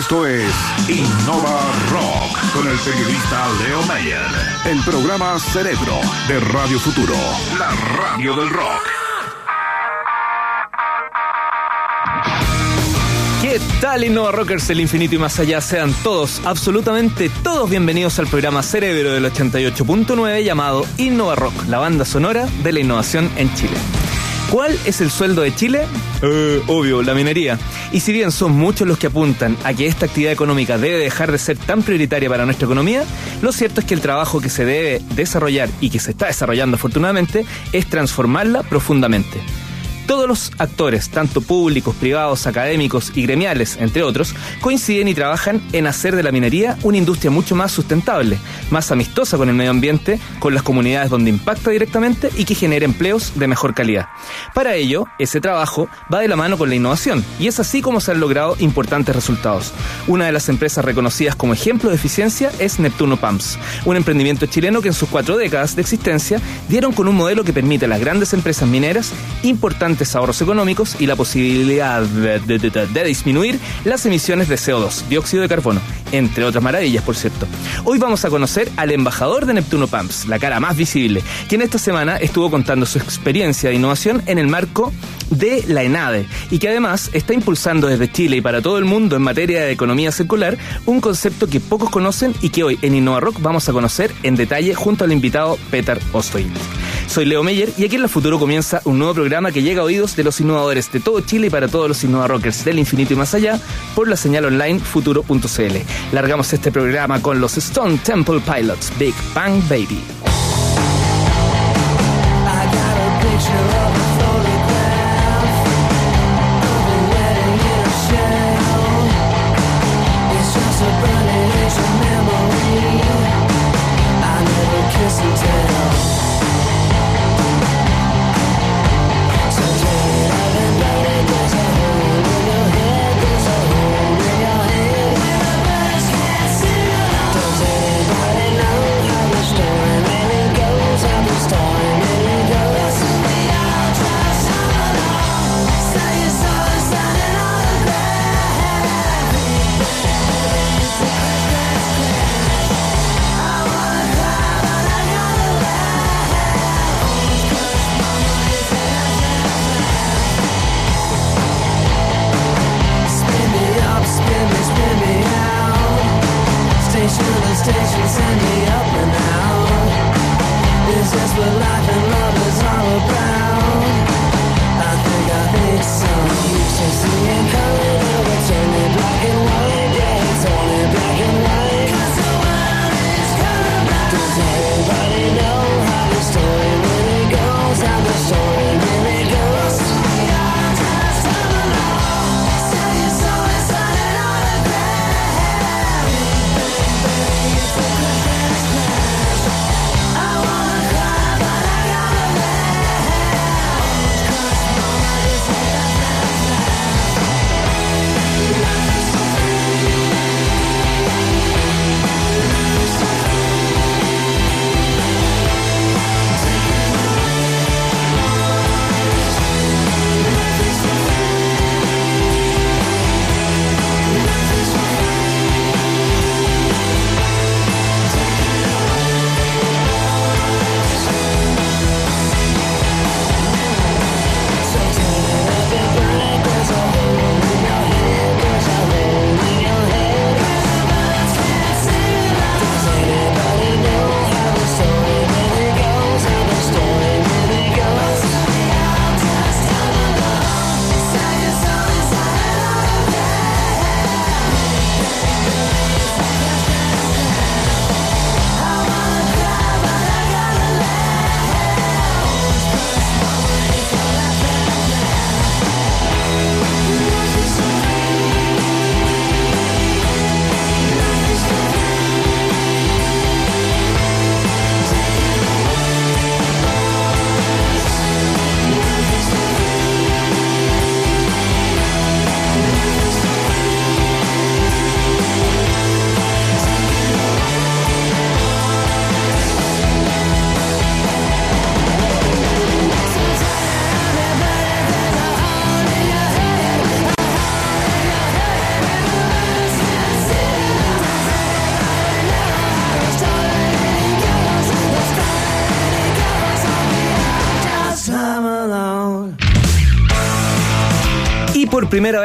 Esto es Innova Rock con el periodista Leo Mayer. El programa Cerebro de Radio Futuro. La radio del rock. ¿Qué tal Innova Rockers del infinito y más allá? Sean todos, absolutamente todos bienvenidos al programa Cerebro del 88.9 llamado Innova Rock, la banda sonora de la innovación en Chile. ¿Cuál es el sueldo de Chile? Eh, obvio, la minería. Y si bien son muchos los que apuntan a que esta actividad económica debe dejar de ser tan prioritaria para nuestra economía, lo cierto es que el trabajo que se debe desarrollar y que se está desarrollando afortunadamente es transformarla profundamente. Todos los actores, tanto públicos, privados, académicos y gremiales, entre otros, coinciden y trabajan en hacer de la minería una industria mucho más sustentable, más amistosa con el medio ambiente, con las comunidades donde impacta directamente y que genere empleos de mejor calidad. Para ello, ese trabajo va de la mano con la innovación y es así como se han logrado importantes resultados. Una de las empresas reconocidas como ejemplo de eficiencia es Neptuno Pumps, un emprendimiento chileno que en sus cuatro décadas de existencia dieron con un modelo que permite a las grandes empresas mineras importantes ahorros económicos y la posibilidad de, disminuir las emisiones de CO2, dióxido de carbono, entre otras maravillas, por cierto. Hoy vamos a conocer al embajador de Neptuno Pumps, la cara más visible, quien esta semana estuvo contando su experiencia de innovación en el marco de la ENADE y que además está impulsando desde Chile y para todo el mundo en materia de economía circular un concepto que pocos conocen y que hoy en InnovaRock vamos a conocer en detalle junto al invitado Peter Ostoy. Soy Leo Meyer y aquí en La Futuro comienza un nuevo programa que llega a oídos de los innovadores de todo Chile y para todos los innovarockers del infinito y más allá por la señal online futuro.cl. Largamos este programa con los Stone Temple Pilots, Big Bang Baby.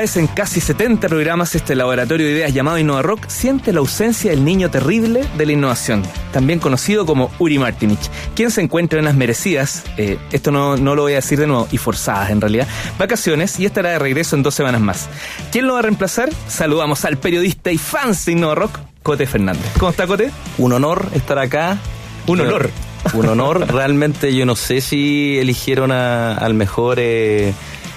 Vez en casi 70 programas, este laboratorio de ideas llamado Innova Rock siente la ausencia del niño terrible de la innovación, también conocido como Uri Martinich, quien se encuentra en las merecidas, eh, esto no, no lo voy a decir de nuevo, y forzadas en realidad, vacaciones y estará de regreso en dos semanas más. ¿Quién lo va a reemplazar? Saludamos al periodista y fans de Innova Rock, Cote Fernández. ¿Cómo está, Cote? Un honor estar acá. Un honor. Un honor. Realmente yo no sé si eligieron al mejor... Eh,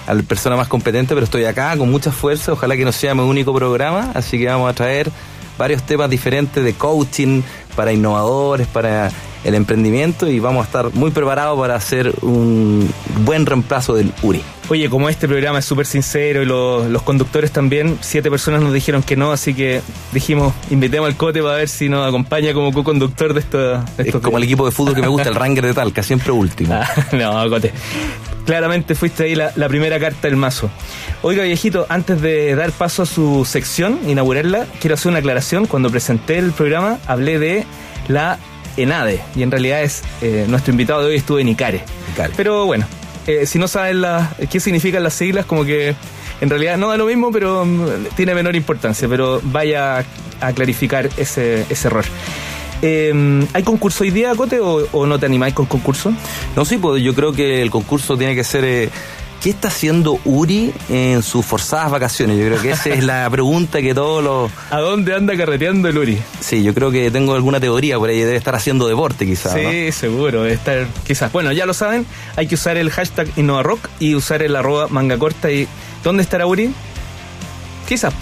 a la persona más competente, pero estoy acá con mucha fuerza. Ojalá que no sea mi único programa, así que vamos a traer varios temas diferentes de coaching para innovadores, para el emprendimiento y vamos a estar muy preparados para hacer un buen reemplazo del URI. Oye, como este programa es súper sincero y los, conductores también, siete personas nos dijeron que no, así que dijimos, invitemos al Cote para ver si nos acompaña como co-conductor de esto. es como el equipo de fútbol que me gusta, el Ranger de Talca, siempre último. Ah, no, Cote. Claramente fuiste ahí la, la, primera carta del mazo. Oiga, viejito, antes de dar paso a su sección, inaugurarla, quiero hacer una aclaración. Cuando presenté el programa, hablé de la ENADE, y en realidad es eh, nuestro invitado de hoy estuvo en ICARE. Pero bueno, eh, si no saben la, qué significan las siglas, como que en realidad no da lo mismo, pero mm, tiene menor importancia, pero vaya a clarificar ese, ese error. Eh, ¿Hay concurso hoy día, Cote, o, no te animáis con concurso? No, sí, pues yo creo que el concurso tiene que ser ¿Qué está haciendo Uri en sus forzadas vacaciones? Yo creo que esa es la pregunta que todos los... ¿A dónde anda carreteando el Uri? Sí, yo creo que tengo alguna teoría por ahí. Debe estar haciendo deporte quizás. Sí, seguro. Debe estar quizás. Bueno, ya lo saben. Hay que usar el hashtag InnovaRock y usar el arroba manga corta. ¿Y dónde estará Uri? Quizás.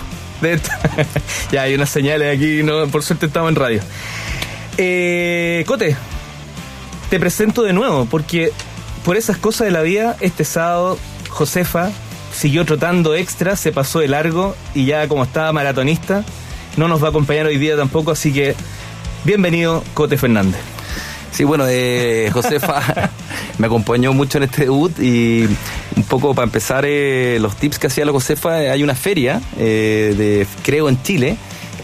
ya hay unas señales aquí. No, por suerte estamos en radio. Eh, Cote, te presento de nuevo porque por esas cosas de la vida, este sábado Josefa siguió trotando extra, se pasó de largo y ya como estaba maratonista, no nos va a acompañar hoy día tampoco, así que bienvenido Cote Fernández. Sí, bueno, eh, Josefa me acompañó mucho en este debut y un poco para empezar eh, los tips que hacía la Josefa, hay una feria eh, de Creo en Chile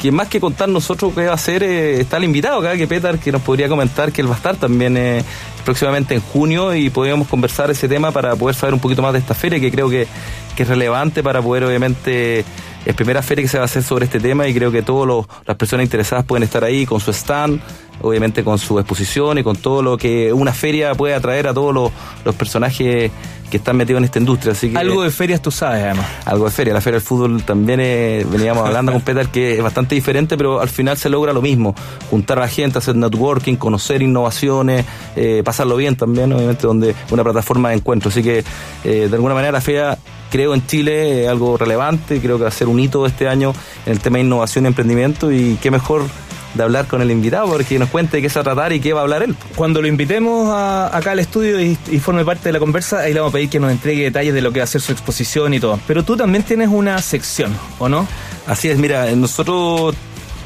que más que contar nosotros qué va a hacer, eh, está el invitado acá, que Petar, que nos podría comentar que él va a estar también eh, próximamente en junio y podríamos conversar ese tema para poder saber un poquito más de esta feria, que creo que, que es relevante para poder obviamente es primera feria que se va a hacer sobre este tema y creo que todas las personas interesadas pueden estar ahí con su stand, obviamente con su exposición y con todo lo que una feria puede atraer a todos los, personajes que están metidos en esta industria. Así que, algo de ferias tú sabes, además. Algo de feria. La feria del fútbol también veníamos hablando con Peter que es bastante diferente, pero al final se logra lo mismo. Juntar a la gente, hacer networking, conocer innovaciones, eh, pasarlo bien también, obviamente, donde una plataforma de encuentro. Así que, eh, de alguna manera, la feria creo en Chile es algo relevante, creo que va a ser un hito este año en el tema de innovación y emprendimiento y qué mejor de hablar con el invitado porque nos cuente de qué se va a tratar y qué va a hablar él. Cuando lo invitemos acá al estudio y, forme parte de la conversa, ahí le vamos a pedir que nos entregue detalles de lo que va a ser su exposición y todo. Pero tú también tienes una sección, ¿o no? Así es, mira, nosotros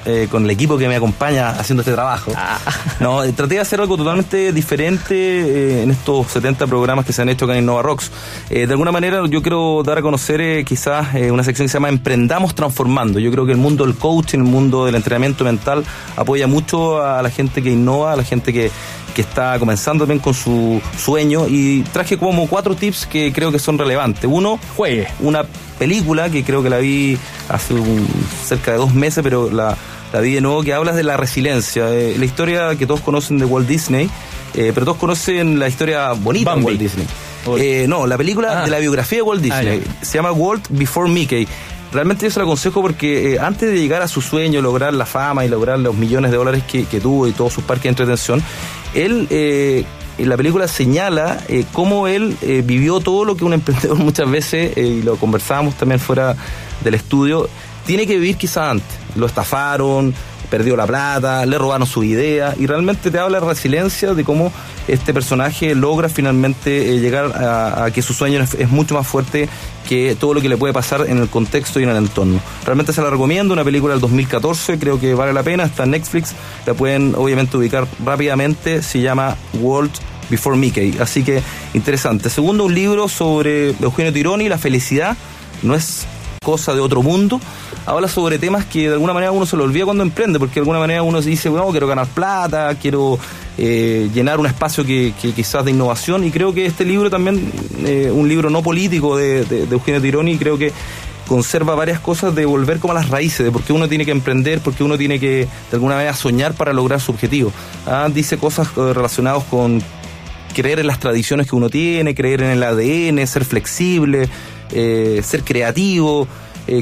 eh, con el equipo que me acompaña haciendo este trabajo. Ah. No, eh, traté de hacer algo totalmente diferente eh, en estos 70 programas que se han hecho acá en Innova Rocks. de alguna manera yo quiero dar a conocer quizás una sección que se llama Emprendamos Transformando. Yo creo que el mundo del coaching, el mundo del entrenamiento mental apoya mucho a la gente que innova, a la gente que, que está comenzando también con su sueño y traje como cuatro tips que creo que son relevantes. Uno, juegue. Una película que creo que la vi hace cerca de dos meses, pero la, la vi de nuevo, que hablas de la resiliencia, la historia que todos conocen de Walt Disney, eh, pero todos conocen la historia bonita de Walt Disney. Eh, no, la película ah. de la biografía de Walt ah, Disney. se llama Walt Before Mickey. Realmente yo se lo aconsejo porque eh, antes de llegar a su sueño, lograr la fama y lograr los millones de dólares que, tuvo y todos sus parques de entretención, él en la película señala cómo él vivió todo lo que un emprendedor muchas veces, y lo conversábamos también fuera del estudio, tiene que vivir quizá antes. Lo estafaron, perdió la plata, le robaron su idea y realmente te habla de resiliencia de cómo este personaje logra finalmente eh, llegar a, que su sueño es, mucho más fuerte que todo lo que le puede pasar en el contexto y en el entorno. Realmente se la recomiendo, una película del 2014, creo que vale la pena, está en Netflix, la pueden obviamente ubicar rápidamente, se llama Walt Before Mickey, así que interesante. Segundo, un libro sobre Eugenio Tironi, La felicidad no es cosa de otro mundo, habla sobre temas que de alguna manera uno se lo olvida cuando emprende, porque de alguna manera uno se dice, bueno, quiero ganar plata, quiero eh, llenar un espacio que, quizás de innovación y creo que este libro también, eh, un libro no político de, Eugenio Tironi, creo que conserva varias cosas de volver como a las raíces, de por qué uno tiene que emprender, por qué uno tiene que de alguna manera soñar para lograr su objetivo. Ah, dice cosas eh, relacionadas con creer en las tradiciones que uno tiene, creer en el ADN, ser flexible, ser creativo.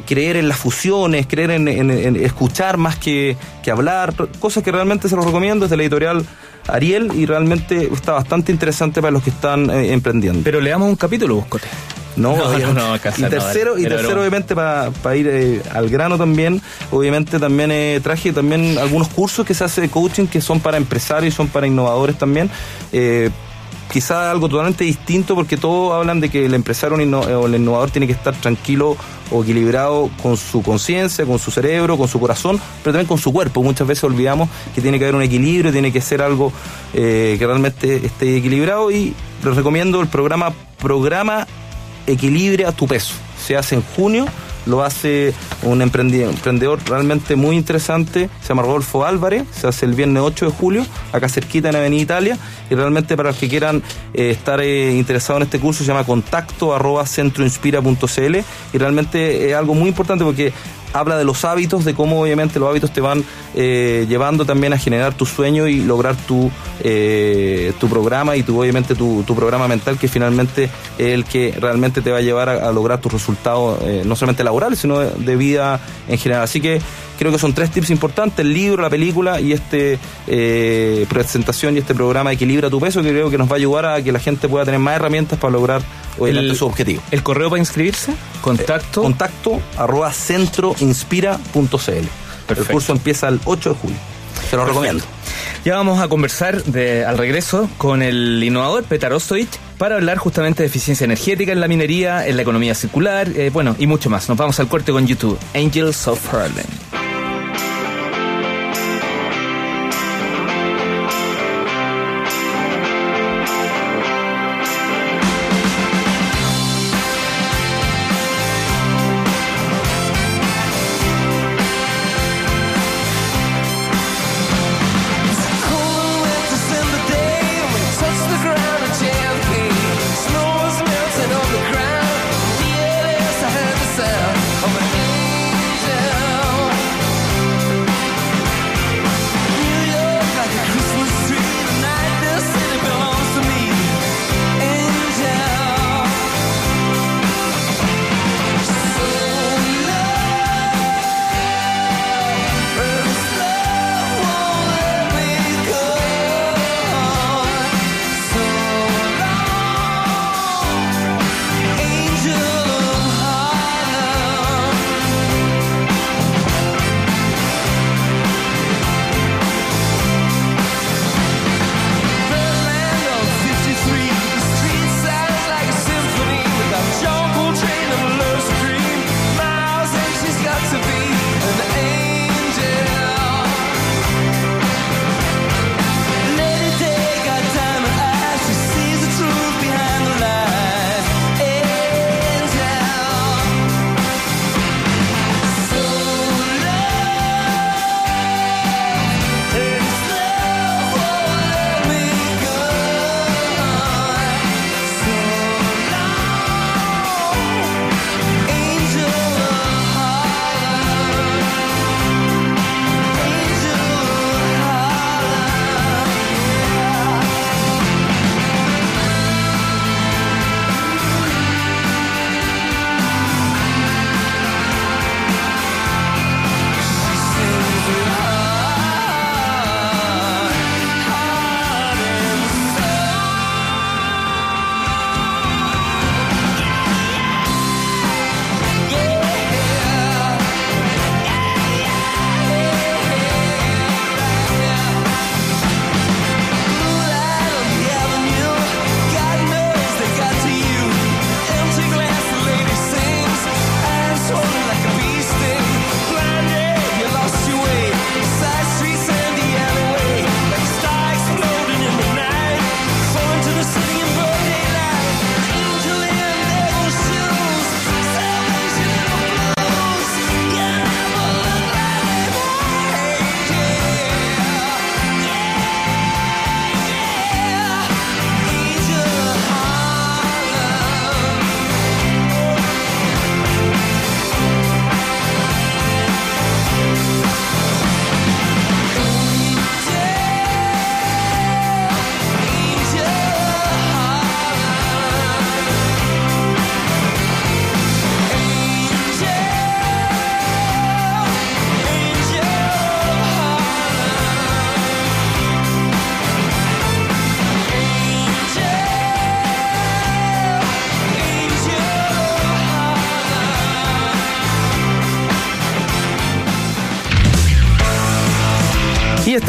creer en las fusiones, creer en, escuchar más que, que, hablar, cosas que realmente se los recomiendo desde la editorial Ariel y realmente está bastante interesante para los que están eh, emprendiendo. Pero leamos un capítulo, Buscote. No, no, no, y tercero, y tercero obviamente para ir eh, al grano también, obviamente también eh, traje también algunos cursos que se hace de coaching que son para empresarios, son para innovadores también. Eh, quizá algo totalmente distinto porque todos hablan de que el empresario o el innovador tiene que estar tranquilo o equilibrado con su conciencia, con su cerebro, con su corazón, pero también con su cuerpo. Muchas veces olvidamos que tiene que haber un equilibrio, tiene que ser algo eh, que realmente esté equilibrado y les recomiendo el programa Programa Equilibria tu peso. Se hace en junio lo hace un emprendedor realmente muy interesante, se llama Rodolfo Álvarez, se hace el viernes 8 de julio, acá cerquita en Avenida Italia, y realmente para los que quieran eh, estar eh, interesados en este curso se llama contacto arroba centroinspira.cl y realmente es algo muy importante porque habla de los hábitos, de cómo obviamente los hábitos te van eh, llevando también a generar tu sueño y lograr tu, eh, tu programa y tu, obviamente tu, programa mental que finalmente es el que realmente te va a llevar a, lograr tus resultados, eh, no solamente laborales, sino de, vida en general. Así que creo que son tres tips importantes, el libro, la película y este presentación y este programa Equilibra tu peso que creo que nos va a ayudar a que la gente pueda tener más herramientas para lograr el, su objetivo. ¿El correo para inscribirse? Contacto. contacto arroba centroinspira.cl. El curso empieza el 8 de julio. Se lo recomiendo. Ya vamos a conversar de, al regreso con el innovador Petar Ostoich para hablar justamente de eficiencia energética en la minería, en la economía circular, eh, bueno, y mucho más. Nos vamos al corte con YouTube, Angels of Harlem.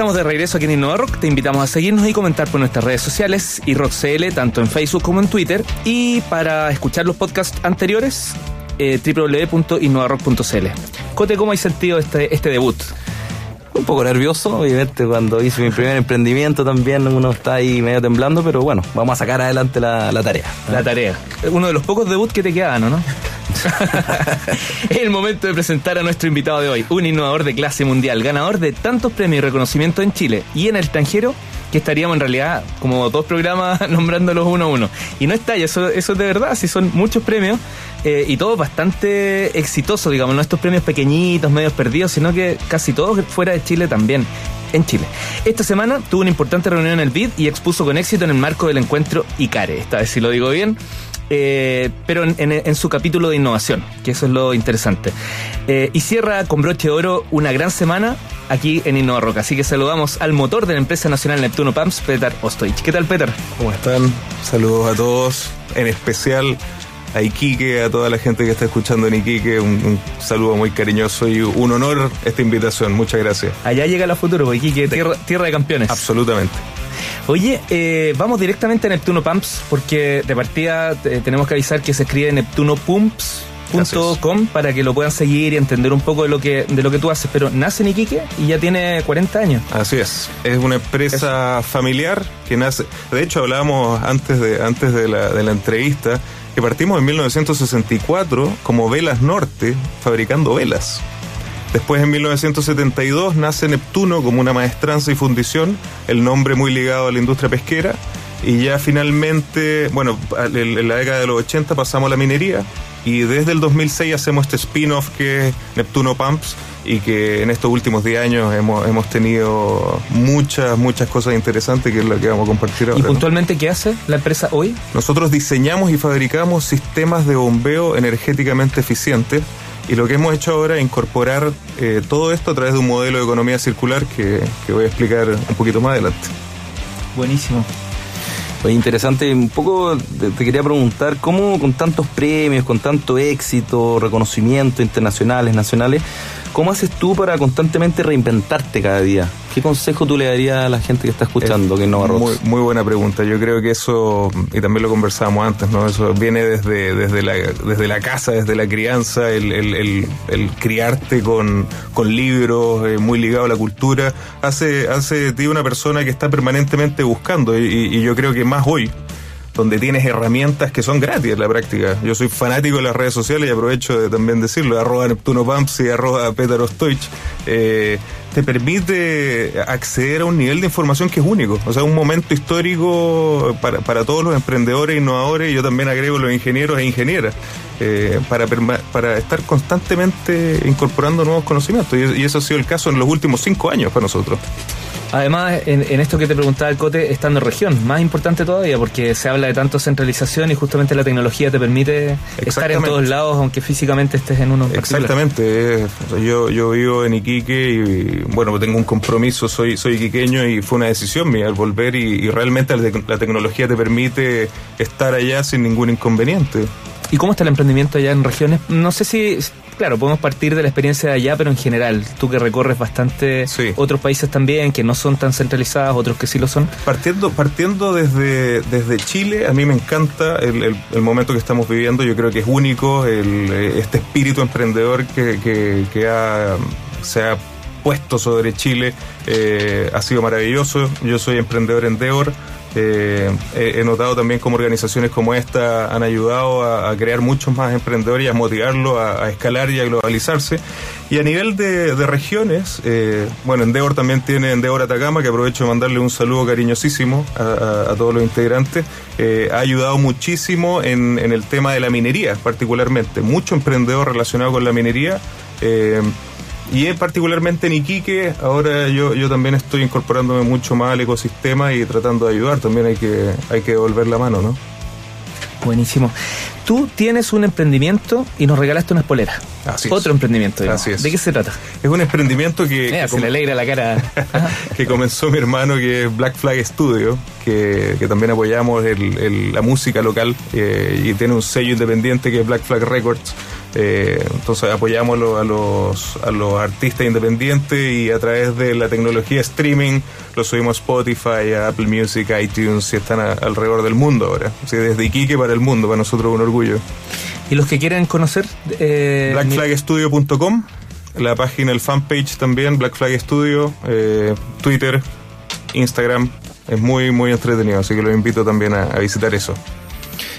Estamos de regreso aquí en Innova Rock. Te invitamos a seguirnos y comentar por nuestras redes sociales y RockCL, tanto en Facebook como en Twitter. Y para escuchar los podcasts anteriores, eh, www.innovarock.cl. Cote, ¿cómo hay sentido este, este debut? Un poco nervioso, obviamente, cuando hice mi primer emprendimiento también uno está ahí medio temblando, pero bueno, vamos a sacar adelante la, tarea. La tarea. Uno de los pocos debuts que te quedan, ¿no? Es el momento de presentar a nuestro invitado de hoy, un innovador de clase mundial, ganador de tantos premios y reconocimientos en Chile y en el extranjero que estaríamos en realidad como dos programas nombrándolos uno a uno. Y no está, eso, es de verdad, sí son muchos premios eh, y todos bastante exitosos, digamos, no estos premios pequeñitos, medios perdidos, sino que casi todos fuera de Chile también en Chile. Esta semana tuvo una importante reunión en el BID y expuso con éxito en el marco del encuentro ICARE. Esta vez si lo digo bien. Eh, pero en, su capítulo de innovación, que eso es lo interesante. Eh, y cierra con broche de oro una gran semana aquí en Innova Rock. Así que saludamos al motor de la empresa nacional Neptuno Pumps, Peter Ostoich. ¿Qué tal, Peter? ¿Cómo están? Saludos a todos, en especial a Iquique, a toda la gente que está escuchando en Iquique, un, saludo muy cariñoso y un honor esta invitación. Muchas gracias. Allá llega la futuro, Iquique, tierra, tierra de campeones. Absolutamente. Oye, eh, vamos directamente a Neptuno Pumps, porque de partida eh, tenemos que avisar que se escribe Neptuno Pumps Com para que lo puedan seguir y entender un poco de lo que de lo que tú haces, pero nace en Iquique y ya tiene 40 años. Así es. Es una empresa familiar que nace, de hecho hablábamos antes de antes de la, de la entrevista que partimos en 1964 como Velas Norte fabricando velas. Después en 1972 nace Neptuno como una maestranza y fundición, el nombre muy ligado a la industria pesquera. Y ya finalmente, bueno, en la década de los 80 pasamos a la minería y desde el 2006 hacemos este spin-off que es Neptuno Pumps y que en estos últimos 10 años hemos, hemos tenido muchas, muchas cosas interesantes que es lo que vamos a compartir ahora. ¿Y puntualmente qué hace la empresa hoy? Nosotros diseñamos y fabricamos sistemas de bombeo energéticamente eficientes y lo que hemos hecho ahora es incorporar eh, todo esto a través de un modelo de economía circular que, voy a explicar un poquito más adelante. Buenísimo. Pues interesante, un poco te, quería preguntar cómo con tantos premios, con tanto éxito, reconocimiento internacionales, nacionales, ¿Cómo haces tú para constantemente reinventarte cada día? ¿Qué consejo tú le darías a la gente que está escuchando que no muy, muy buena pregunta. Yo creo que eso, y también lo conversábamos antes, ¿no? Eso viene desde, desde, la, desde la casa, desde la crianza, el, el, el, criarte con, con libros, eh, muy ligado a la cultura, hace, hace de ti una persona que está permanentemente buscando. Y, y yo creo que más hoy, donde tienes herramientas que son gratis en la práctica. Yo soy fanático de las redes sociales y aprovecho de también decirlo, arroba Neptuno Pumps y arroba Peter Ostoich, eh, te permite acceder a un nivel de información que es único. O sea, un momento histórico para, para todos los emprendedores, innovadores, y yo también agrego los ingenieros e ingenieras, eh, para, para estar constantemente incorporando nuevos conocimientos. Y, y eso ha sido el caso en los últimos cinco años para nosotros. Además, en, esto que te preguntaba el Cote, estando en región, más importante todavía, porque se habla de tanto centralización y justamente la tecnología te permite estar en todos lados, aunque físicamente estés en uno. Exactamente. yo, yo vivo en Iquique y, bueno, tengo un compromiso, soy, soy iquiqueño y fue una decisión mía al volver y, realmente la tecnología te permite estar allá sin ningún inconveniente. ¿Y cómo está el emprendimiento allá en regiones? No sé si claro, podemos partir de la experiencia de allá, pero en general, tú que recorres bastante otros países también, que no son tan centralizados, otros que sí lo son. Partiendo, partiendo desde, desde Chile, a mí me encanta el, el, momento que estamos viviendo, yo creo que es único, el, este espíritu emprendedor que, que, que ha, se ha puesto sobre Chile eh, ha sido maravilloso. Yo soy emprendedor en Deor. Eh, he notado también cómo organizaciones como esta han ayudado a, crear muchos más emprendedores y a motivarlos a, escalar y a globalizarse. Y a nivel de, regiones, eh, bueno, Endeavor también tiene Endeavor Atacama, que aprovecho de mandarle un saludo cariñosísimo a, todos los integrantes. Eh, ha ayudado muchísimo en, en, el tema de la minería, particularmente. Mucho emprendedor relacionado con la minería. Y particularmente en Iquique, ahora yo, yo también estoy incorporándome mucho más al ecosistema y tratando de ayudar. También hay que, hay que devolver la mano, ¿no? Buenísimo. Tú tienes un emprendimiento y nos regalaste unas poleras. Así Otro emprendimiento. Así es. ¿De qué se trata? Es un emprendimiento que... se le alegra la cara. que comenzó mi hermano que es Black Flag Studio, que, que también apoyamos el, la música local eh, y tiene un sello independiente que es Black Flag Records Eh, entonces apoyamos a los, a los artistas independientes y a través de la tecnología streaming lo subimos a Spotify, a Apple Music, a iTunes y están alrededor del mundo ahora. desde Iquique para el mundo, para nosotros un orgullo. ¿Y los que quieren conocer? Eh, Blackflagstudio.com, la página, el fanpage también, Black Flag Studio, eh, Twitter, Instagram. Es muy, muy entretenido, así que los invito también a visitar eso.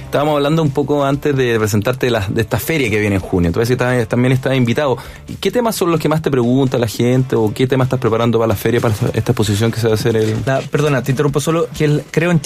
Estábamos hablando un poco antes de presentarte la, de esta feria que viene en junio. Entonces también estás invitado. ¿Qué temas son los que más te pregunta la gente o qué temas estás preparando para la feria, para esta exposición que se va a hacer? El... perdona, te interrumpo solo, que el creo en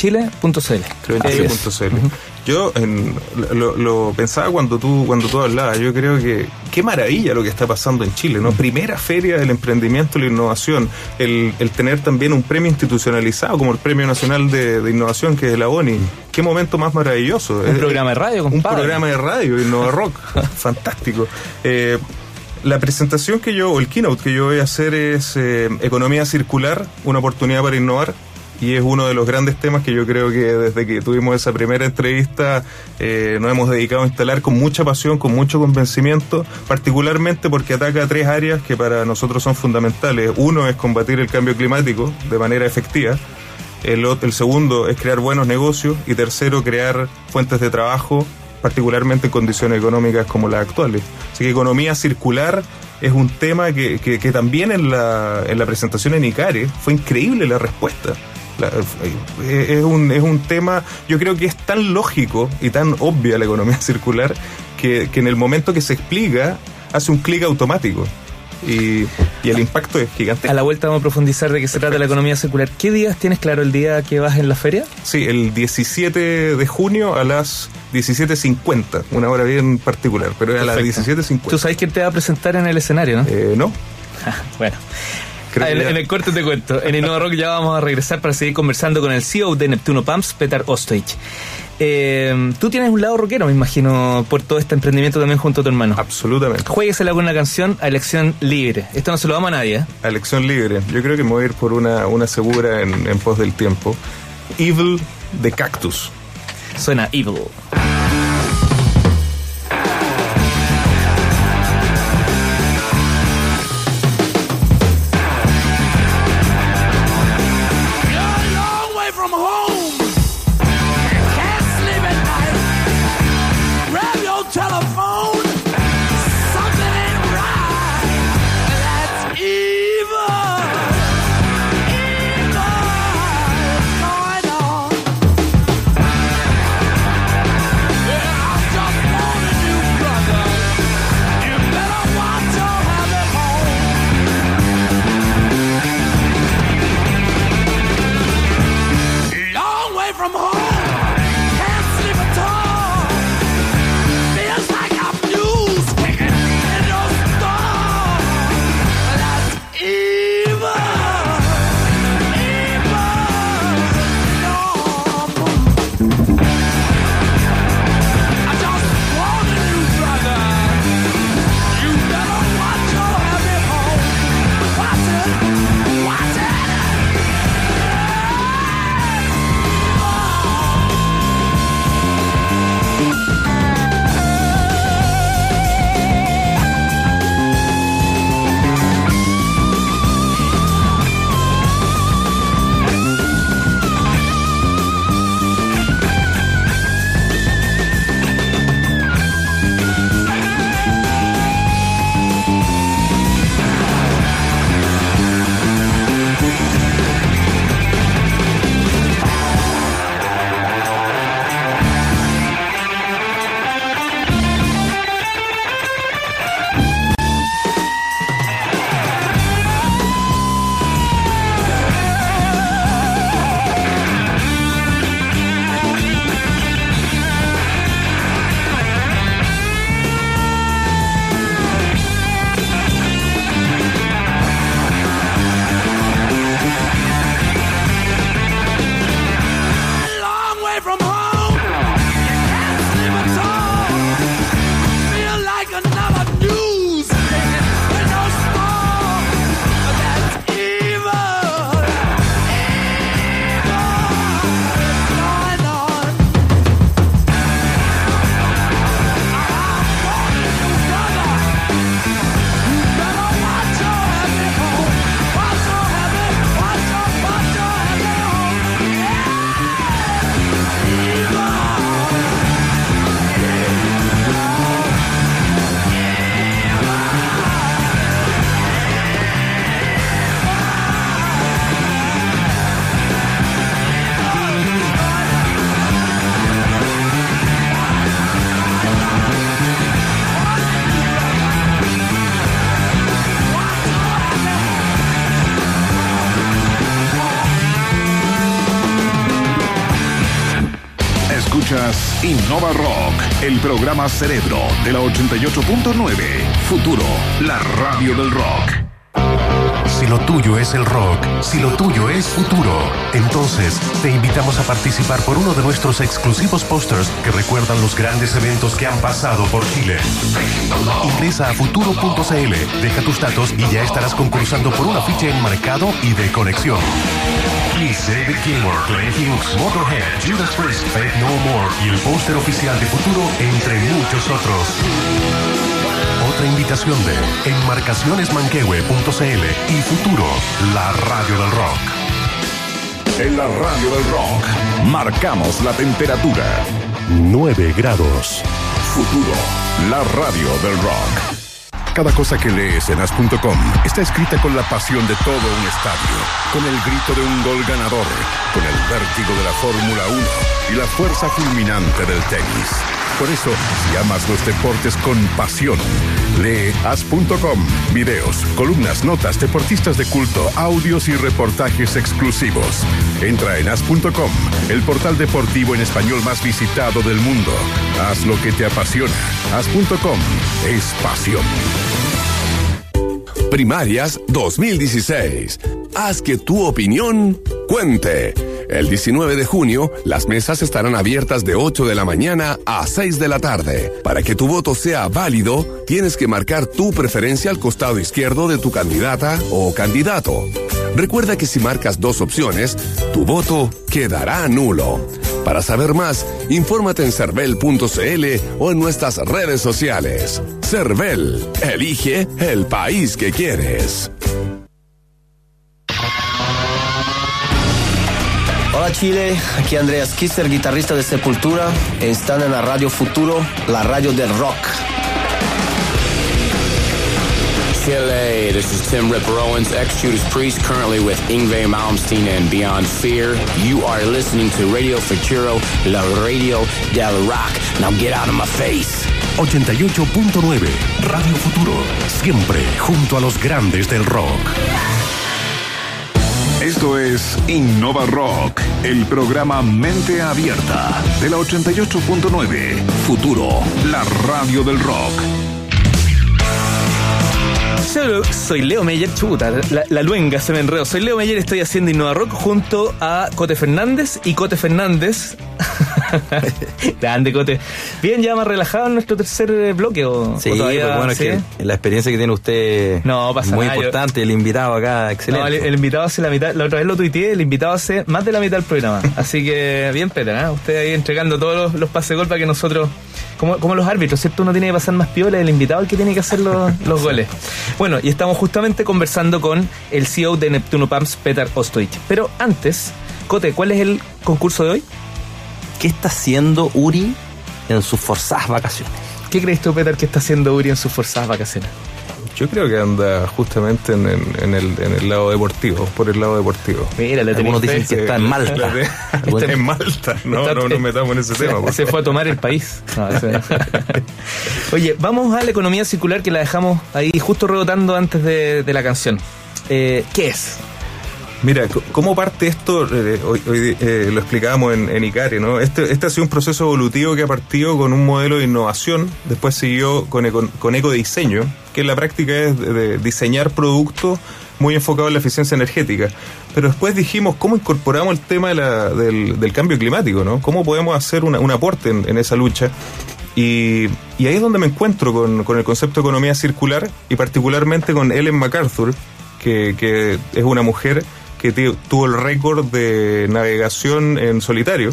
Creo en. Yo lo, pensaba cuando tú, cuando tú hablabas, yo creo que qué maravilla lo que está pasando en Chile, ¿no? Primera feria del emprendimiento y la innovación, el, tener también un premio institucionalizado como el Premio Nacional de, Innovación que es la ONI. Qué momento más maravilloso. Un programa de radio, compadre. Un programa de radio, Innova Rock. Fantástico. Eh, la presentación que yo, o el keynote que yo voy a hacer es eh, Economía Circular, una oportunidad para innovar y es uno de los grandes temas que yo creo que desde que tuvimos esa primera entrevista eh, nos hemos dedicado a instalar con mucha pasión, con mucho convencimiento, particularmente porque ataca tres áreas que para nosotros son fundamentales. Uno es combatir el cambio climático de manera efectiva. El, el segundo es crear buenos negocios y tercero crear fuentes de trabajo particularmente en condiciones económicas como las actuales. Así que economía circular es un tema que, que, también en la, en la presentación en ICARE fue increíble la respuesta. Eh, es, un, es un tema, yo creo que es tan lógico y tan obvia la economía circular que, en el momento que se explica hace un clic automático. Y, el impacto es gigante. A la vuelta vamos a profundizar de qué se trata la economía circular. ¿Qué días tienes claro el día que vas en la feria? Sí, el 17 de junio a las 17.50, una hora bien particular, pero es a las 17.50. ¿Tú sabes quién te va a presentar en el escenario, no? Eh, no. bueno. Ah, en, el corte te cuento. En Innova Rock ya vamos a regresar para seguir conversando con el CEO de Neptuno Pumps, Peter Ostoich. Eh, tú tienes un lado rockero, me imagino, por todo este emprendimiento también junto a tu hermano. Absolutamente. Jueguesela con una canción a elección libre. Esto no se lo damos a nadie. ¿eh? A elección libre. Yo creo que me voy a ir por una, una segura en, en pos del tiempo. Evil de Cactus. Suena Evil. El programa Cerebro de la 88.9. Futuro, la radio del rock. Si lo tuyo es el rock, si lo tuyo es futuro, entonces te invitamos a participar por uno de nuestros exclusivos posters que recuerdan los grandes eventos que han pasado por Chile. Ingresa a futuro.cl, deja tus datos y ya estarás concursando por una ficha enmarcado y de conexión. Please David Gilmour, Glenn Hughes, Motorhead, Judas Priest, Faith No More y el póster oficial de Futuro, entre muchos otros. Otra invitación de enmarcacionesmanquehue.cl y Futuro, la radio del rock. En la radio del rock, marcamos la temperatura. 9 grados. Futuro, la radio del rock. Cada cosa que lees en as.com está escrita con la pasión de todo un estadio, con el grito de un gol ganador, con el vértigo de la Fórmula 1 y la fuerza fulminante del tenis. Por eso, si amas los deportes con pasión, lee as.com. Videos, columnas, notas, deportistas de culto, audios y reportajes exclusivos. Entra en as.com, el portal deportivo en español más visitado del mundo. Haz lo que te apasiona. As.com es pasión. Primarias 2016. Haz que tu opinión cuente. El 19 de junio, las mesas estarán abiertas de 8 de la mañana a 6 de la tarde. Para que tu voto sea válido, tienes que marcar tu preferencia al costado izquierdo de tu candidata o candidato. Recuerda que si marcas dos opciones, tu voto quedará nulo. Para saber más, infórmate en cervel.cl o en nuestras redes sociales. Cervel, elige el país que quieres. Hola Chile, aquí Andreas Kisser, guitarrista de Sepultura. Están en la Radio Futuro, la radio del rock. Chile, this is Tim Ripper Owens, ex Judas Priest, currently with Ingve Malmsteen and Beyond Fear. You are listening to Radio Futuro, la radio del rock. Now get out of my face. 88.9 Radio Futuro, siempre junto a los grandes del rock. Esto es Innova Rock, el programa Mente Abierta de la 88.9. Futuro, la radio del rock. Soy, soy Leo Meyer, chuta, la, luenga se me enredó. Soy Leo Meyer, estoy haciendo Innova Rock junto a Cote Fernández y Cote Fernández. Grande, Cote. Bien, ya más relajado en nuestro tercer bloque. ¿o, Sí, o todavía, pues bueno, ¿sí? es que la experiencia que tiene usted No, pasa muy nada, yo- importante, el invitado acá, excelente. No, el, el invitado hace la mitad, la otra vez lo tuiteé, el invitado hace más de la mitad del programa. Así que bien, Peter, ¿eh? usted ahí entregando todos los, los pases gol para que nosotros, como, como los árbitros, ¿cierto? Uno tiene que pasar más piola, el invitado el que tiene que hacer los, los goles. Bueno, y estamos justamente conversando con el CEO de Neptuno Pumps, Peter Ostoich. Pero antes, Cote, ¿cuál es el concurso de hoy? ¿Qué está haciendo Uri en sus forzadas vacaciones? ¿Qué crees tú, Peter, que está haciendo Uri en sus forzadas vacaciones? Yo creo que anda justamente en, en- en el, en el lado deportivo, por el lado deportivo. Mira, le Algunos dicen que está en Malta. Está en Malta. No, Está- no nos metamos en ese se, tema. se fue a tomar el país. No, ese- Oye, vamos a la economía circular que la dejamos ahí justo rebotando antes de, de la canción. Eh, ¿Qué es? Mira, ¿cómo parte esto? Eh, hoy hoy, eh, lo explicábamos en, en Icaria, ¿no? Este, este ha sido un proceso evolutivo que ha partido con un modelo de innovación, después siguió con, eco- con ecodiseño, que en la práctica es de, de diseñar productos muy enfocados en la eficiencia energética. Pero después dijimos, ¿cómo incorporamos el tema del, cambio climático, ¿no? ¿Cómo podemos hacer una- un aporte en, esa lucha? Y, y ahí es donde me encuentro con, con el concepto de economía circular y particularmente con Ellen MacArthur, que, que es una mujer que tuvo el récord de navegación en solitario.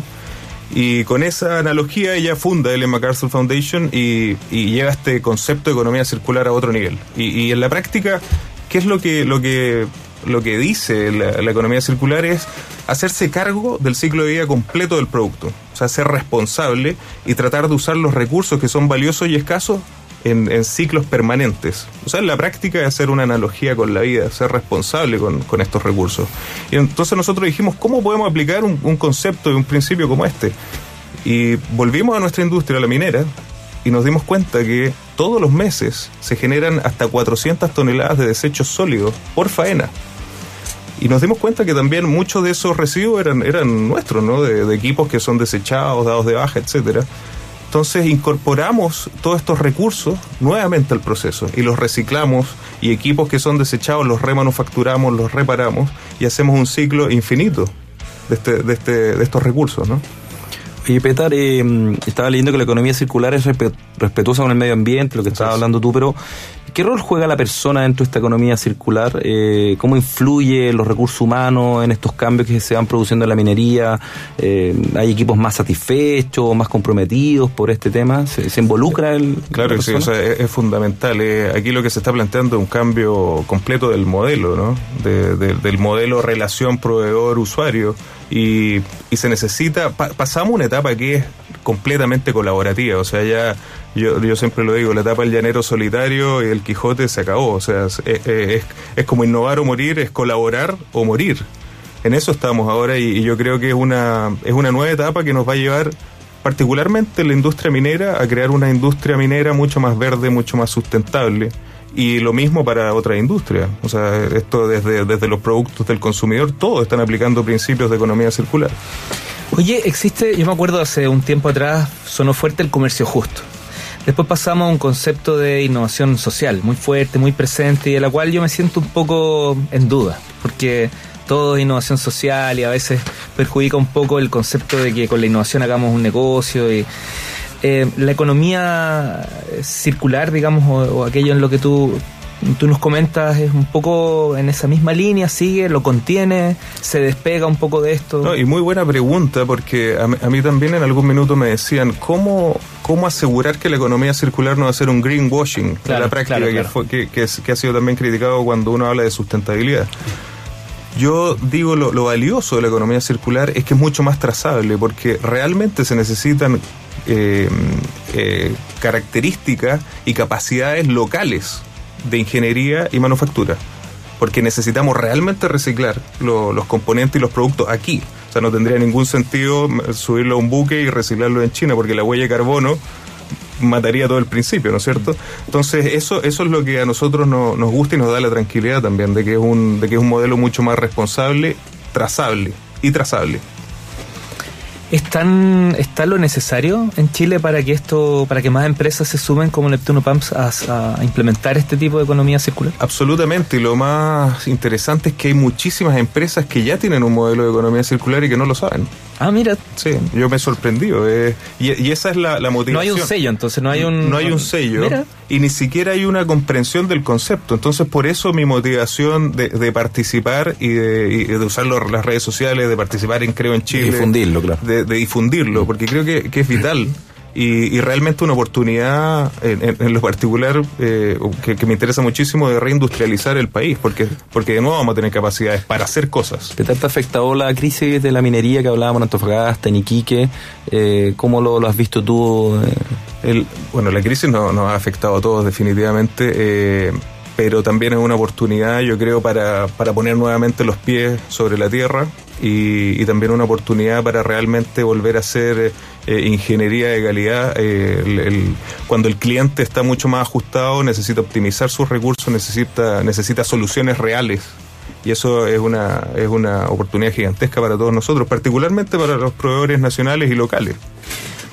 Y con esa analogía ella funda el MacArthur Foundation y, y lleva este concepto de economía circular a otro nivel. Y, y en la práctica, ¿qué es lo que, lo que, lo que dice la, la economía circular? Es hacerse cargo del ciclo de vida completo del producto. O sea, ser responsable y tratar de usar los recursos que son valiosos y escasos en, en ciclos permanentes. O sea, en la práctica es hacer una analogía con la vida, ser responsable con, con estos recursos. Y entonces nosotros dijimos, ¿cómo podemos aplicar un, un concepto y un principio como este? Y volvimos a nuestra industria, la minera, y nos dimos cuenta que todos los meses se generan hasta 400 toneladas de desechos sólidos por faena. y nos dimos cuenta que también muchos de esos residuos eran, eran nuestros, ¿no? De, de equipos que son desechados, dados de baja, etcétera. Entonces incorporamos todos estos recursos nuevamente al proceso y los reciclamos y equipos que son desechados los remanufacturamos, los reparamos y hacemos un ciclo infinito de, este, de, este, de estos recursos, ¿no? Y Petar, eh, estaba leyendo que la economía circular es respetuosa con el medio ambiente, lo que estabas hablando tú, pero ¿qué rol juega la persona dentro de esta economía circular? Eh, ¿Cómo influye los recursos humanos en estos cambios que se van produciendo en la minería? Eh, ¿Hay equipos más satisfechos, más comprometidos por este tema? ¿Se, se involucra el... Claro que sí, o sea, es, es fundamental. Eh, aquí lo que se está planteando es un cambio completo del modelo, ¿no? De, de, del modelo relación proveedor-usuario y, y se necesita, pa, pasamos una etapa que es completamente colaborativa, o sea, ya yo, yo siempre lo digo, la etapa del llanero solitario y el Quijote se acabó, o sea, es, es, es como innovar o morir, es colaborar o morir. En eso estamos ahora y, y yo creo que es una, es una nueva etapa que nos va a llevar particularmente la industria minera a crear una industria minera mucho más verde, mucho más sustentable y lo mismo para otra industria. O sea, esto desde, desde los productos del consumidor, todos están aplicando principios de economía circular. Oye, existe, yo me acuerdo hace un tiempo atrás, sonó fuerte el comercio justo. Después pasamos a un concepto de innovación social muy fuerte, muy presente y de la cual yo me siento un poco en duda, porque todo es innovación social y a veces perjudica un poco el concepto de que con la innovación hagamos un negocio y eh, la economía circular, digamos, o, o, aquello en lo que tú, tú nos comentas es un poco en esa misma línea, sigue, lo contiene, se despega un poco de esto. No, y muy buena pregunta, porque a, a mí también en algún minuto me decían, ¿cómo, cómo asegurar que la economía circular no va a ser un greenwashing claro, la práctica, claro, claro. Que, fue, que, que, que ha sido también criticado cuando uno habla de sustentabilidad? Yo digo lo, lo, valioso de la economía circular es que es mucho más trazable porque realmente se necesitan eh, eh, características y capacidades locales de ingeniería y manufactura. Porque necesitamos realmente reciclar lo, los componentes y los productos aquí. O sea, no tendría ningún sentido subirlo a un buque y reciclarlo en China porque la huella de carbono mataría todo el principio, ¿no es cierto? Entonces, eso, eso es lo que a nosotros no, nos gusta y nos da la tranquilidad también, de que, es un, de que es un modelo mucho más responsable, trazable y trazable. ¿Están, ¿Está lo necesario en Chile para que esto, para que más empresas se sumen como Neptuno Pumps a, a, implementar este tipo de economía circular? Absolutamente, y lo más interesante es que hay muchísimas empresas que ya tienen un modelo de economía circular y que no lo saben. Ah, mira. Sí, yo me he sorprendido. Eh, y, y, esa es la, la, motivación. No hay un sello, entonces no hay un... No hay un sello. Mira. Y ni siquiera hay una comprensión del concepto. Entonces, por eso mi motivación de, de participar y de, y de, usar las redes sociales, de participar en Creo en Chile. De difundirlo, claro. De, de difundirlo, porque creo que, que es vital. Y, y, realmente una oportunidad en, en, en lo particular eh, que, que, me interesa muchísimo de reindustrializar el país, porque, porque de nuevo vamos a tener capacidades para hacer cosas. ¿Qué tal te ha afectado la crisis de la minería que hablábamos en Antofagasta, en Iquique? Eh, ¿Cómo lo, lo, has visto tú? El, bueno, la crisis nos no ha afectado a todos definitivamente. Eh, pero también es una oportunidad, yo creo, para, para poner nuevamente los pies sobre la tierra y, y también una oportunidad para realmente volver a hacer eh, ingeniería de calidad. Eh, el, cuando el cliente está mucho más ajustado, necesita optimizar sus recursos, necesita, necesita soluciones reales. Y eso es una, es una oportunidad gigantesca para todos nosotros, particularmente para los proveedores nacionales y locales.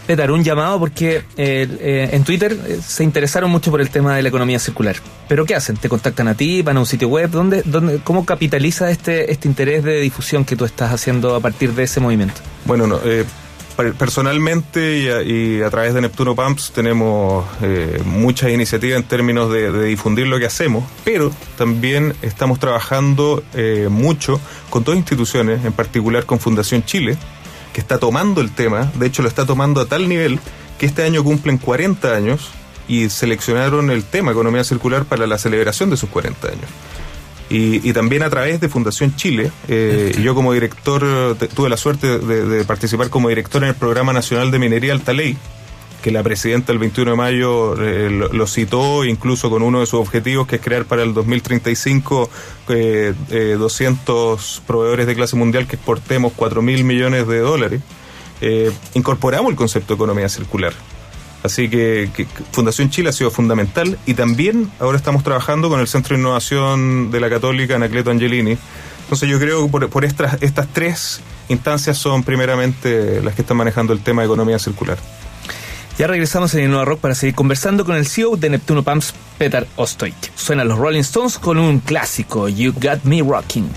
Petar, un llamado porque eh, eh, en Twitter se interesaron mucho por el tema de la economía circular. ¿Pero qué hacen? ¿Te contactan a ti? ¿Van a un sitio web? ¿Dónde, dónde, ¿Cómo capitaliza este, este interés de difusión que tú estás haciendo a partir de ese movimiento? Bueno, no, eh, personalmente y a, y a, través de Neptuno Pumps tenemos eh, muchas iniciativas en términos de, de, difundir lo que hacemos, pero también estamos trabajando eh, mucho con dos instituciones, en particular con Fundación Chile, que está tomando el tema, de hecho lo está tomando a tal nivel que este año cumplen 40 años y seleccionaron el tema economía circular para la celebración de sus 40 años. Y, y, también a través de Fundación Chile. Eh, yo como director tuve la suerte de, de, participar como director en el Programa Nacional de Minería Altaley, que la presidenta el 21 de mayo eh, lo, citó, incluso con uno de sus objetivos, que es crear para el 2035 eh, 200 proveedores de clase mundial que exportemos 4 mil millones de dólares. Eh, incorporamos el concepto de economía circular Así que, que Fundación Chile ha sido fundamental y también ahora estamos trabajando con el Centro de Innovación de la Católica Anacleto Angelini. Entonces yo creo que por, por estas, estas tres instancias son primeramente las que están manejando el tema de economía circular. Ya regresamos en Innova Rock para seguir conversando con el CEO de Neptuno Pumps, Peter Ostoich. Suenan los Rolling Stones con un clásico, You Got Me Rocking.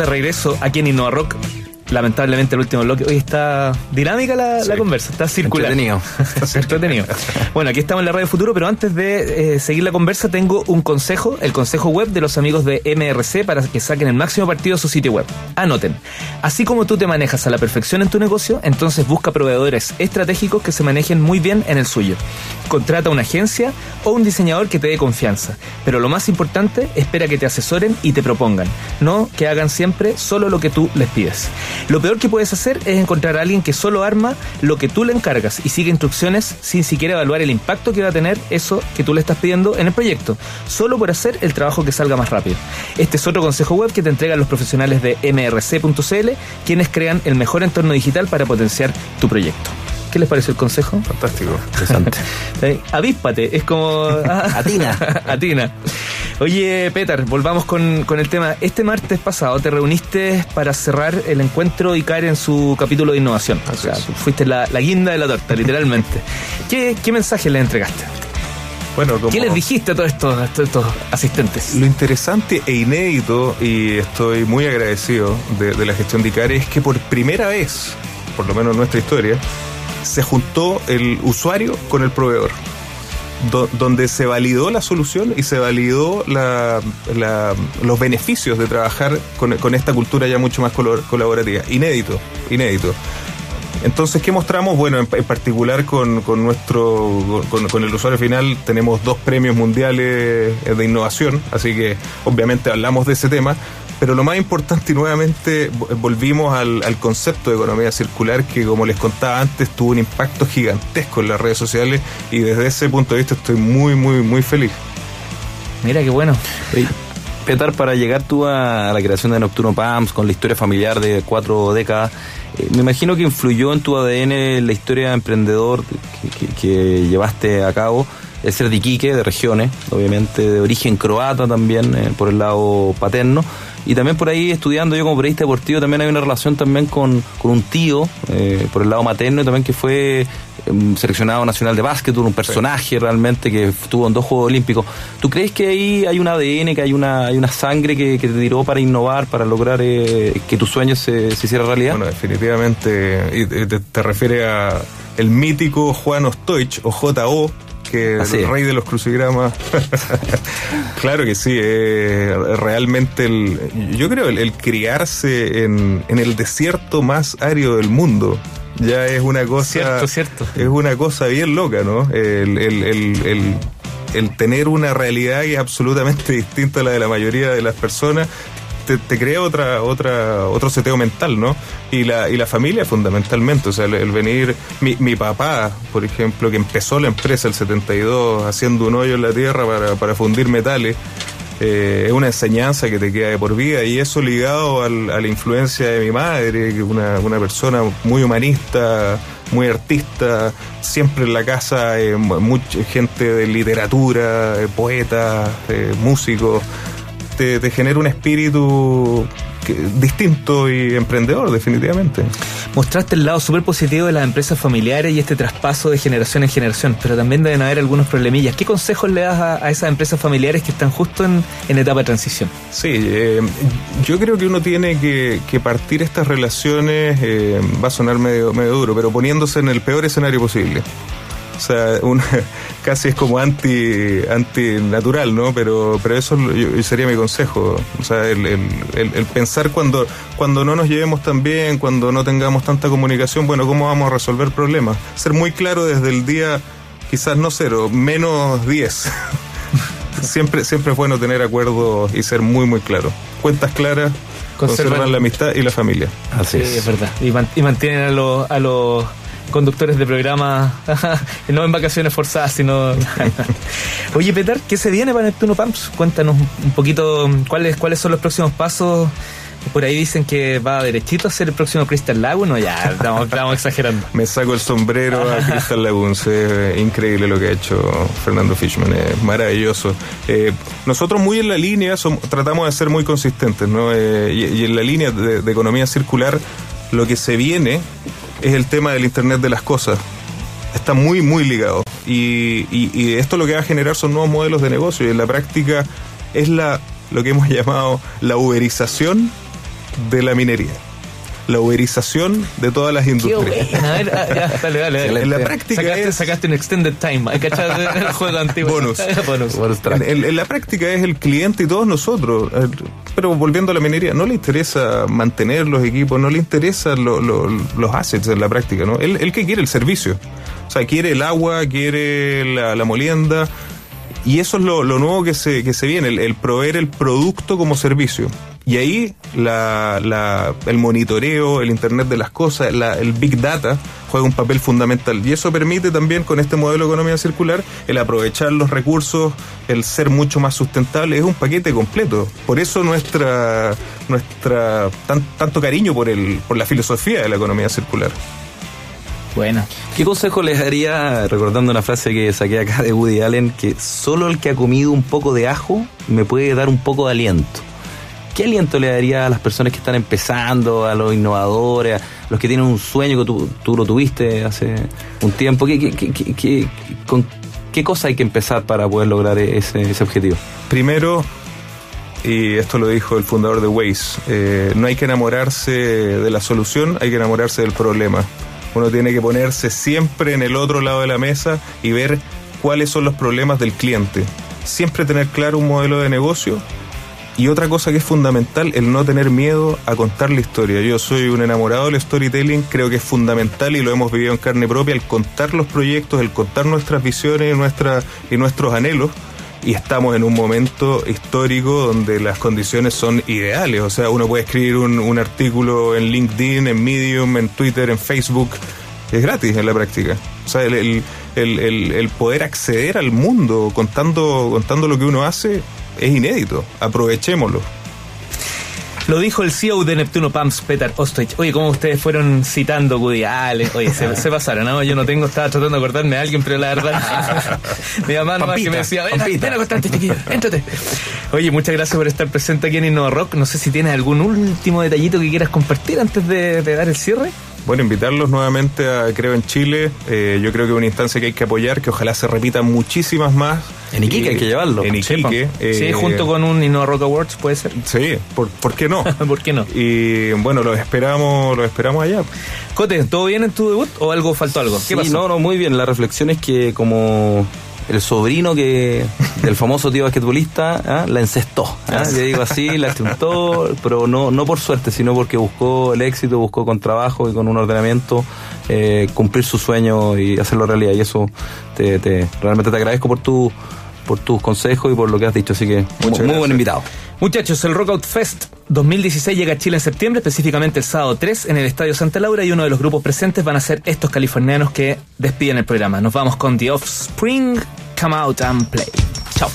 De regreso aquí en Innova Rock. Lamentablemente el último bloque. Hoy está dinámica la, la conversa, está circular. Entretenido. Entretenido. Bueno, aquí estamos en la Radio Futuro, pero antes de eh, seguir la conversa tengo un consejo, el consejo web de los amigos de MRC para que saquen el máximo partido de su sitio web. Anoten. Así como tú te manejas a la perfección en tu negocio, entonces busca proveedores estratégicos que se manejen muy bien en el suyo. Contrata una agencia o un diseñador que te dé confianza. Pero lo más importante, espera que te asesoren y te propongan, no que hagan siempre solo lo que tú les pides. Lo peor que puedes hacer es encontrar a alguien que solo arma lo que tú le encargas y sigue instrucciones sin siquiera evaluar el impacto que va a tener eso que tú le estás pidiendo en el proyecto, solo por hacer el trabajo que salga más rápido. Este es otro consejo web que te entregan los profesionales de mrc.cl, quienes crean el mejor entorno digital para potenciar tu proyecto. ¿Qué les pareció el consejo? Fantástico. Interesante. Avíspate, es como. Atina. Atina. Oye, Peter, volvamos con, con el tema. Este martes pasado te reuniste para cerrar el encuentro y caer en su capítulo de innovación. O sea, fuiste la, la guinda de la torta, literalmente. ¿Qué, qué mensaje le entregaste? Bueno, como- ¿Qué les dijiste a todos estos, a todos estos asistentes? Lo interesante e inédito, y estoy muy agradecido de, de la gestión de ICARE, es que por primera vez, por lo menos en nuestra historia, se juntó el usuario con el proveedor. Do- donde se validó la solución y se validó la- la- los beneficios de trabajar con, esta cultura ya mucho más colaborativa. Inédito, inédito. Entonces, ¿qué mostramos? Bueno, en, particular con, nuestro, con, con el usuario final tenemos dos premios mundiales eh, de innovación, así que obviamente hablamos de ese tema, pero lo más importante y nuevamente vo- volvimos al, al concepto de economía circular que como les contaba antes tuvo un impacto gigantesco en las redes sociales y desde ese punto de vista estoy muy, muy, muy feliz. Mira qué bueno. Petar, para llegar tú a la creación de Nocturno Pams con la historia familiar de cuatro décadas, eh, me imagino que influyó en tu ADN la historia de emprendedor que, que- que llevaste a cabo, el ser de de regiones, obviamente de origen croata también, eh, por el lado paterno. Y también por ahí estudiando yo como periodista deportivo también hay una relación también con, con un tío eh, por el lado materno y también que fue em, seleccionado nacional de básquetbol, un personaje realmente que estuvo en dos Juegos Olímpicos. ¿Tú crees que ahí hay un ADN, que hay una, hay una sangre que, te tiró para innovar, para lograr eh, que tus sueños se, se hicieran realidad? Bueno, definitivamente, y te, te- te refiere a el mítico Juan Ostoich o JO, que el rey de los crucigramas. claro que sí, eh, realmente el, yo creo el, el criarse en, en el desierto más árido del mundo ya es una cosa Cierto, cierto. es una cosa bien loca, ¿no? El, el- el- el- el tener una realidad que es absolutamente distinta a la de la mayoría de las personas te, te crea otra, otra, otro seteo mental, ¿no? Y la, y la familia fundamentalmente, o sea, el, el venir, mi, mi papá, por ejemplo, que empezó la empresa el 72 haciendo un hoyo en la tierra para, para fundir metales, eh, es una enseñanza que te queda de por vida y eso ligado al- a la influencia de mi madre, que una, una persona muy humanista, muy artista, siempre en la casa eh, mu- mucha gente de literatura, eh, poetas, eh, músicos, te, te genera un espíritu que- distinto y emprendedor definitivamente. Mostraste el lado súper positivo de las empresas familiares y este traspaso de generación en generación, pero también deben haber algunos problemillas. ¿Qué consejos le das a, a esas empresas familiares que están justo en, en etapa de transición? Sí, eh, yo creo que uno tiene que, que partir estas relaciones, eh, va a sonar medio, medio duro, pero poniéndose en el peor escenario posible. O sea, una, casi es como anti antinatural, ¿no? Pero, pero eso es lo- yo- sería mi consejo. O sea, el, el- el- el pensar cuando, cuando no nos llevemos tan bien, cuando no tengamos tanta comunicación, bueno, ¿cómo vamos a resolver problemas? Ser muy claro desde el día, quizás no cero, menos 10. siempre, siempre es bueno tener acuerdos y ser muy, muy claro. Cuentas claras, Conservan- conservan la amistad y la familia. Así Sí, es verdad. Y, man- y mantienen a los, a los conductores de programa no en vacaciones forzadas, sino... Oye, Petar, ¿qué se viene para Neptuno Pumps? Cuéntanos un poquito cuáles, cuáles son los próximos pasos. Por ahí dicen que va derechito a ser el próximo Crystal Lago. No, ya, estamos, estamos exagerando. Me saco el sombrero a Crystal Lagoons. Es increíble lo que ha hecho Fernando Fishman. Es maravilloso. Eh, nosotros muy en la línea som- tratamos de ser muy consistentes, ¿no? Eh, y, y en la línea de, de economía circular, lo que se viene es el tema del Internet de las cosas. Está muy, muy ligado. Y, y- y esto lo que va a generar son nuevos modelos de negocio. Y en la práctica es la, lo que hemos llamado la uberización de la minería. La uberización de todas las Qué industrias. buena. A ver, ah, ya, dale, dale, dale. En la práctica sacaste, es- sacaste un extended time. ¿Hay cachado el juego antiguo? Bonus. Bonus. En, en- en la práctica es el cliente y todos nosotros. Eh, Pero volviendo a la minería, no le interesa mantener los equipos, no le interesan lo- lo- los assets en la práctica, ¿no? Él, él que quiere el servicio. O sea, quiere el agua, quiere la, la molienda. Y eso es lo, lo nuevo que se, que se viene, el, el proveer el producto como servicio. Y ahí la, la- el monitoreo, el Internet de las cosas, la- el Big Data juega un papel fundamental. Y eso permite también con este modelo de economía circular el aprovechar los recursos, el ser mucho más sustentable. Es un paquete completo. Por eso nuestra, nuestra tan- tanto cariño por, el, por la filosofía de la economía circular. Buena. ¿Qué consejo les daría, recordando una frase que saqué acá de Woody Allen, que solo el que ha comido un poco de ajo me puede dar un poco de aliento? ¿Qué aliento le daría a las personas que están empezando, a los innovadores, a los que tienen un sueño que tú, tú lo tuviste hace un tiempo? ¿Qué, qué, qué- qué- con qué cosa hay que empezar para poder lograr ese, ese objetivo? Primero, y esto lo dijo el fundador de Waze, eh, no hay que enamorarse de la solución, hay que enamorarse del problema. Uno tiene que ponerse siempre en el otro lado de la mesa y ver cuáles son los problemas del cliente. Siempre tener claro un modelo de negocio y otra cosa que es fundamental, el no tener miedo a contar la historia. Yo soy un enamorado del storytelling, creo que es fundamental y lo hemos vivido en carne propia, el contar los proyectos, el contar nuestras visiones y, nuestra, y nuestros anhelos. Y estamos en un momento histórico donde las condiciones son ideales. O sea, uno puede escribir un, artículo en LinkedIn, en Medium, en Twitter, en Facebook. Es gratis en la práctica. O sea, el- el poder acceder al mundo contando, contando lo que uno hace es inédito. Aprovechémoslo. Lo dijo el CEO de Neptuno Pumps, Peter Ostoich. Oye, ¿cómo ustedes fueron citando Woody Allen? Oye, se, se pasaron, ¿no? Yo no tengo, estaba tratando de acordarme de alguien, pero la verdad. mi mamá nomás que me decía, ven, ven a acostarte, chiquillo, éntrate. Oye, muchas gracias por estar presente aquí en Innova Rock. No sé si tienes algún último detallito que quieras compartir antes de, de dar el cierre. Bueno, invitarlos nuevamente a Creo en Chile. Eh, yo creo que es una instancia que hay que apoyar, que ojalá se repitan muchísimas más. En Iquique hay que llevarlo. En Sí, Iquique. po. eh, sí, junto con un Innova Rock Awards, puede ser. Sí, ¿por, por qué no? ¿Por qué no? Y bueno, los esperamos, los esperamos allá. Cote, ¿todo bien en tu debut o algo faltó algo? ¿Qué Sí, pasó? no, no, muy bien. La reflexión es que como el sobrino que del famoso tío basquetbolista ¿ah? la encestó. ¿ah? Yo digo así, la chuntó, pero no, no por suerte, sino porque buscó el éxito, buscó con trabajo y con un ordenamiento eh, cumplir su sueño y hacerlo realidad. Y eso te, te- realmente te agradezco por tu por tus consejos y por lo que has dicho. Así que muy, muy buen invitado. Muchachos, el Rockout Fest 2016 llega a Chile en septiembre, específicamente el sábado 3 en el Estadio Santa Laura y uno de los grupos presentes van a ser estos californianos que despiden el programa. Nos vamos con The Offspring, Come Out and Play. Chao.